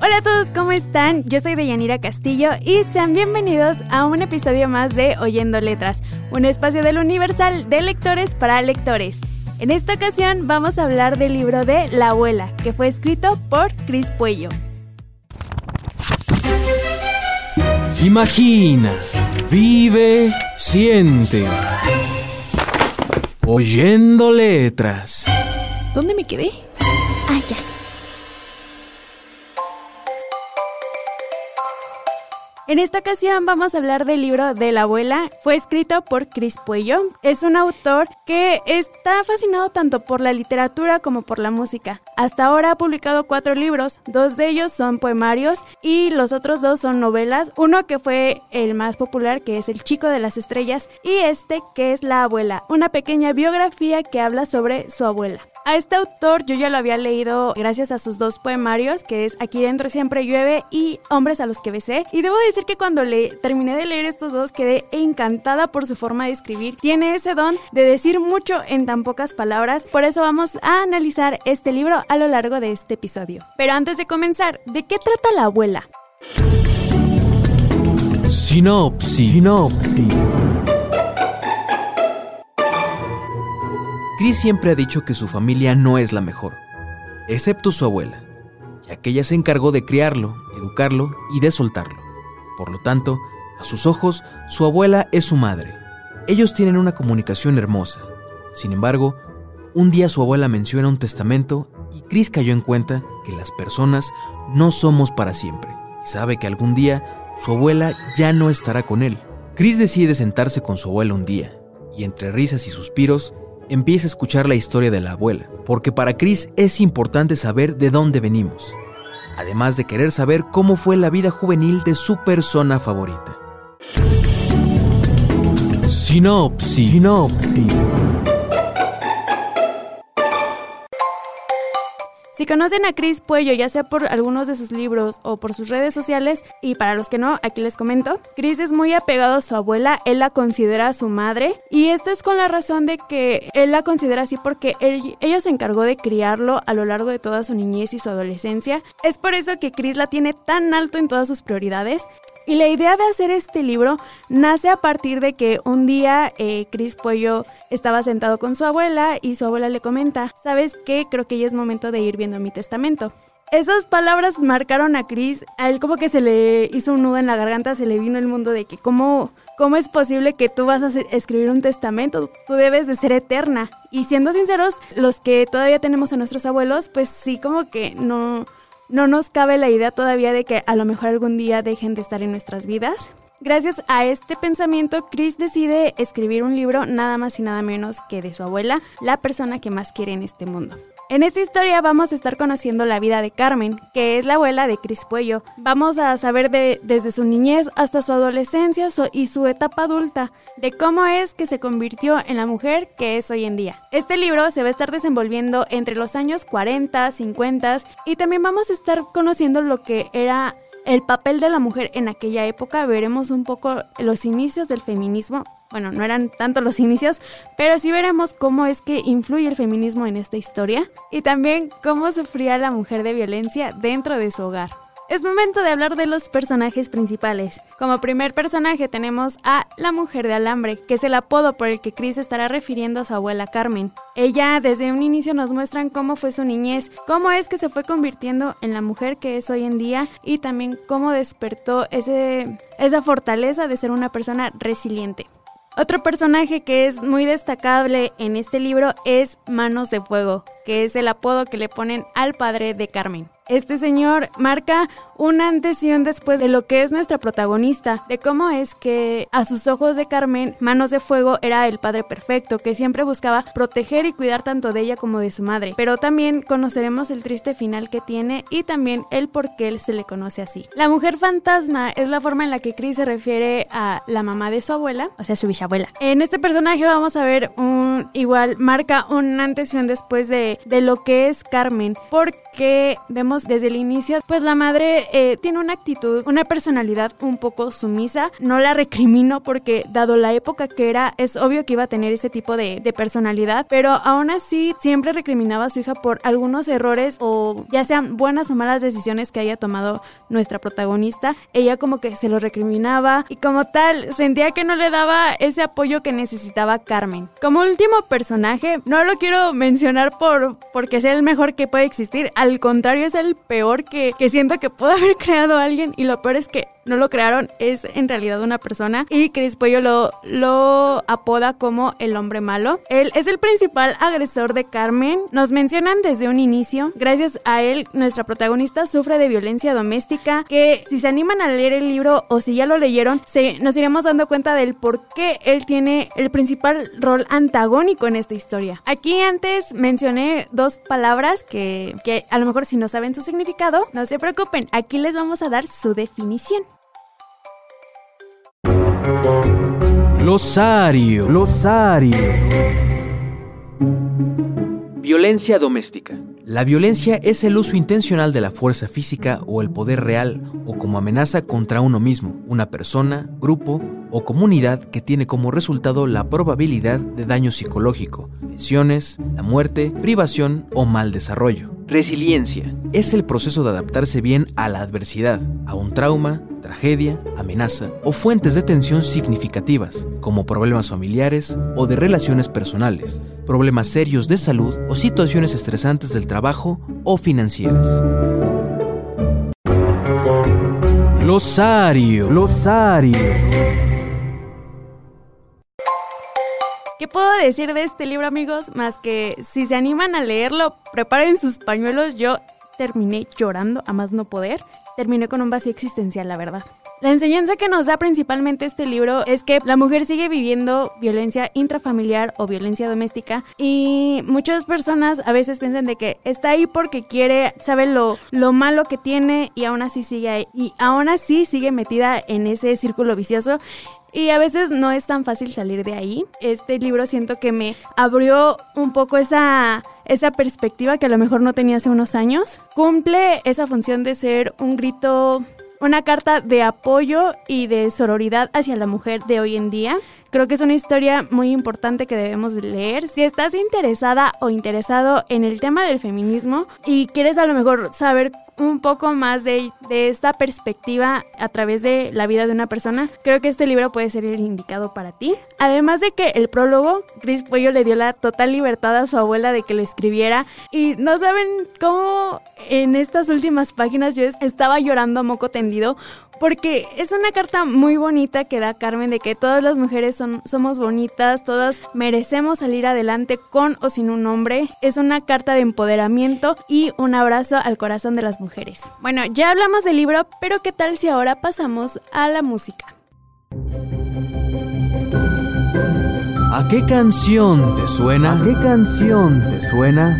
Hola a todos, ¿cómo están? Yo soy Deyanira Castillo y sean bienvenidos a un episodio más de Oyendo Letras, un espacio del Universal de lectores para lectores. En esta ocasión vamos a hablar del libro de La abuela, que fue escrito por Cris Puello. Imagina, vive, siente. Oyendo letras. ¿Dónde me quedé? Ah, ya. En esta ocasión vamos a hablar del libro de la abuela. Fue escrito por Chris Puello. Es un autor que está fascinado tanto por la literatura como por la música. Hasta ahora ha publicado cuatro libros. Dos de ellos son poemarios y los otros dos son novelas. Uno que fue el más popular, que es El Chico de las Estrellas, y este que es La abuela, una pequeña biografía que habla sobre su abuela. A este autor yo ya lo había leído gracias a sus dos poemarios, que es Aquí dentro siempre llueve y Hombres a los que besé. Y debo decir que cuando le terminé de leer estos dos quedé encantada por su forma de escribir. Tiene ese don de decir mucho en tan pocas palabras, por eso vamos a analizar este libro a lo largo de este episodio. Pero antes de comenzar, ¿de qué trata la abuela? Sinopsis. Sinopsis. Chris siempre ha dicho que su familia no es la mejor, excepto su abuela, ya que ella se encargó de criarlo, educarlo y de soltarlo. Por lo tanto, a sus ojos, su abuela es su madre. Ellos tienen una comunicación hermosa. Sin embargo, un día su abuela menciona un testamento y Chris cayó en cuenta que las personas no somos para siempre y sabe que algún día su abuela ya no estará con él. Chris decide sentarse con su abuela un día y entre risas y suspiros empieza a escuchar la historia de la abuela, porque para Chris es importante saber de dónde venimos, además de querer saber cómo fue la vida juvenil de su persona favorita. Sinopsis. Si conocen a Chris Puello, ya sea por algunos de sus libros o por sus redes sociales, y para los que no, aquí les comento, Chris es muy apegado a su abuela, él la considera su madre, y esto es con la razón de que él la considera así porque ella se encargó de criarlo a lo largo de toda su niñez y su adolescencia. Es por eso que Chris la tiene tan alto en todas sus prioridades y la idea de hacer este libro nace a partir de que un día eh, Chris Pollo estaba sentado con su abuela y su abuela le comenta, ¿sabes qué? Creo que ya es momento de ir viendo mi testamento. Esas palabras marcaron a Chris, a él como que se le hizo un nudo en la garganta, se le vino el mundo de que cómo, cómo es posible que tú vas a escribir un testamento, tú debes de ser eterna. Y siendo sinceros, los que todavía tenemos a nuestros abuelos, pues sí como que no, no nos cabe la idea todavía de que a lo mejor algún día dejen de estar en nuestras vidas. Gracias a este pensamiento, Chris decide escribir un libro nada más y nada menos que de su abuela, la persona que más quiere en este mundo. En esta historia vamos a estar conociendo la vida de Carmen, que es la abuela de Chris Puello. Vamos a saber de, desde su niñez hasta su adolescencia y su etapa adulta, de cómo es que se convirtió en la mujer que es hoy en día. Este libro se va a estar desenvolviendo entre los años 40, 50 y también vamos a estar conociendo lo que era el papel de la mujer en aquella época. Veremos un poco los inicios del feminismo bueno, no eran tanto los inicios, pero sí veremos cómo es que influye el feminismo en esta historia y también cómo sufría la mujer de violencia dentro de su hogar. Es momento de hablar de los personajes principales. Como primer personaje tenemos a la mujer de alambre, que es el apodo por el que Chris estará refiriendo a su abuela Carmen. Ella desde un inicio nos muestran cómo fue su niñez, cómo es que se fue convirtiendo en la mujer que es hoy en día y también cómo despertó ese, esa fortaleza de ser una persona resiliente. Otro personaje que es muy destacable en este libro es Manos de Fuego, que es el apodo que le ponen al padre de Carmen. Este señor marca un antes y un después de lo que es nuestra protagonista, de cómo es que a sus ojos de Carmen, Manos de Fuego era el padre perfecto, que siempre buscaba proteger y cuidar tanto de ella como de su madre. Pero también conoceremos el triste final que tiene y también el por qué él se le conoce así. La mujer fantasma es la forma en la que Chris se refiere a la mamá de su abuela, o sea, su bisabuela. En este personaje vamos a ver un igual marca un antes y un después de, de lo que es Carmen, porque vemos desde el inicio, pues la madre eh, tiene una actitud, una personalidad un poco sumisa. No la recrimino porque dado la época que era, es obvio que iba a tener ese tipo de, de personalidad, pero aún así siempre recriminaba a su hija por algunos errores o ya sean buenas o malas decisiones que haya tomado nuestra protagonista. Ella como que se lo recriminaba y como tal sentía que no le daba ese apoyo que necesitaba Carmen. Como último personaje, no lo quiero mencionar por porque sea el mejor que puede existir, al contrario es el peor que, que siento que puede haber creado alguien y lo peor es que no lo crearon, es en realidad una persona y Chris Pollo lo, lo apoda como el hombre malo. Él es el principal agresor de Carmen. Nos mencionan desde un inicio. Gracias a él, nuestra protagonista sufre de violencia doméstica que si se animan a leer el libro o si ya lo leyeron, se, nos iremos dando cuenta del por qué él tiene el principal rol antagónico en esta historia. Aquí antes mencioné dos palabras que, que a lo mejor si no saben su significado, no se preocupen, aquí les vamos a dar su definición. Glosario. Glosario. Violencia doméstica. La violencia es el uso intencional de la fuerza física o el poder real o como amenaza contra uno mismo, una persona, grupo o comunidad que tiene como resultado la probabilidad de daño psicológico, lesiones, la muerte, privación o mal desarrollo. Resiliencia. Es el proceso de adaptarse bien a la adversidad, a un trauma, tragedia, amenaza o fuentes de tensión significativas, como problemas familiares o de relaciones personales, problemas serios de salud o situaciones estresantes del trabajo o financieras. Glosario. Glosario. ¿Qué puedo decir de este libro, amigos? Más que si se animan a leerlo, preparen sus pañuelos. Yo terminé llorando a más no poder. Terminé con un vacío existencial, la verdad. La enseñanza que nos da principalmente este libro es que la mujer sigue viviendo violencia intrafamiliar o violencia doméstica y muchas personas a veces piensan de que está ahí porque quiere, sabe lo, lo malo que tiene y aún así sigue ahí, y aún así sigue metida en ese círculo vicioso y a veces no es tan fácil salir de ahí. Este libro siento que me abrió un poco esa, esa perspectiva que a lo mejor no tenía hace unos años. Cumple esa función de ser un grito, una carta de apoyo y de sororidad hacia la mujer de hoy en día. Creo que es una historia muy importante que debemos leer. Si estás interesada o interesado en el tema del feminismo y quieres a lo mejor saber un poco más de, de, esta perspectiva a través de la vida de una persona, creo que este libro puede ser el indicado para ti. Además de que el prólogo, Chris Pollo le dio la total libertad a su abuela de que lo escribiera y no saben cómo en estas últimas páginas yo estaba llorando a moco tendido porque es una carta muy bonita que da Carmen de que todas las mujeres son, somos bonitas, todas merecemos salir adelante con o sin un hombre. Es una carta de empoderamiento y un abrazo al corazón de las mujeres. Bueno, ya hablamos del libro, pero ¿qué tal si ahora pasamos a la música? ¿A qué canción te suena? ¿A qué canción te suena?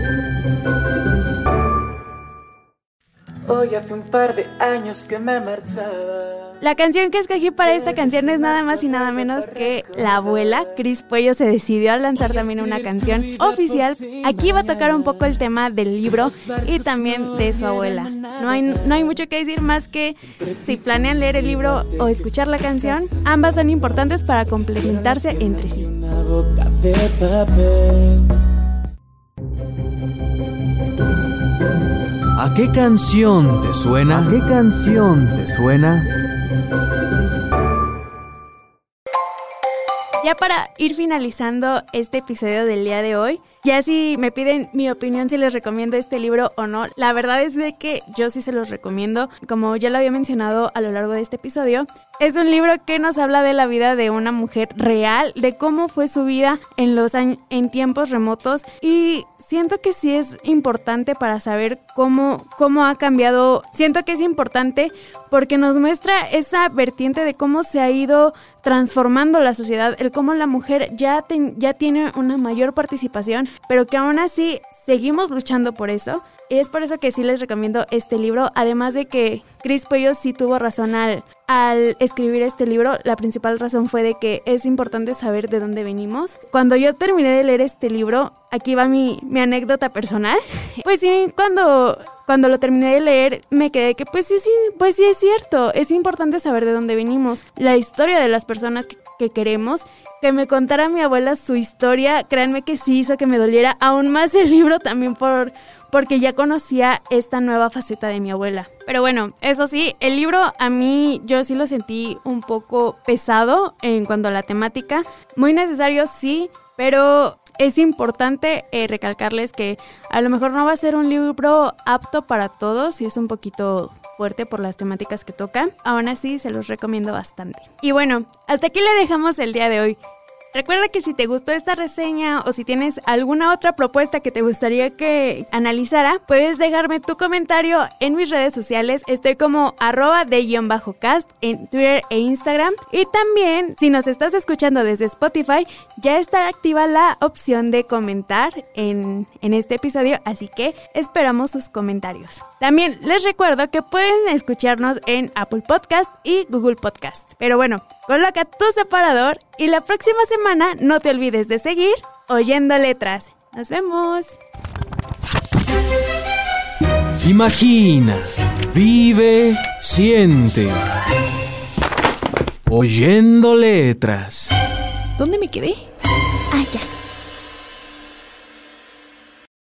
Hoy hace un par de años que me marchaba. La canción que escogí para esta canción es nada más y nada menos que La Abuela. Chris Puello se decidió a lanzar también una canción oficial. Aquí va a tocar un poco el tema del libro y también de su abuela. No hay, no hay mucho que decir más que si planean leer el libro o escuchar la canción, ambas son importantes para complementarse entre sí. ¿A qué canción te suena? ¿A qué canción te suena? Ya para ir finalizando este episodio del día de hoy, ya si me piden mi opinión si les recomiendo este libro o no, la verdad es de que yo sí se los recomiendo. Como ya lo había mencionado a lo largo de este episodio, es un libro que nos habla de la vida de una mujer real, de cómo fue su vida en los en tiempos remotos y siento que sí es importante para saber cómo, cómo ha cambiado. Siento que es importante porque nos muestra esa vertiente de cómo se ha ido transformando la sociedad, el cómo la mujer ya, ya tiene una mayor participación, pero que aún así seguimos luchando por eso. Es por eso que sí les recomiendo este libro, además de que Chris Puello sí tuvo razón al, al escribir este libro. La principal razón fue de que es importante saber de dónde venimos. Cuando yo terminé de leer este libro, aquí va mi, mi anécdota personal. Pues sí, cuando, cuando lo terminé de leer, me quedé que pues sí, sí, pues sí es cierto. Es importante saber de dónde venimos, la historia de las personas que, que queremos que me contara mi abuela su historia, créanme que sí hizo que me doliera aún más el libro también por porque ya conocía esta nueva faceta de mi abuela. Pero bueno, eso sí, el libro a mí yo sí lo sentí un poco pesado en cuanto a la temática. Muy necesario, sí, pero es importante eh, recalcarles que a lo mejor no va a ser un libro apto para todos y es un poquito fuerte por las temáticas que toca. Aún así, se los recomiendo bastante. Y bueno, hasta aquí le dejamos el día de hoy. Recuerda que si te gustó esta reseña o si tienes alguna otra propuesta que te gustaría que analizara, puedes dejarme tu comentario en mis redes sociales. Estoy como arroba de guion bajo cast en Twitter e Instagram. Y también, si nos estás escuchando desde Spotify, ya está activa la opción de comentar en, en este episodio, así que esperamos sus comentarios. También les recuerdo que pueden escucharnos en Apple Podcast y Google Podcast. Pero bueno, coloca tu separador y la próxima semana no te olvides de seguir oyendo letras. Nos vemos. Imagina, vive, siente. Oyendo letras. ¿Dónde me quedé? Ah, ya.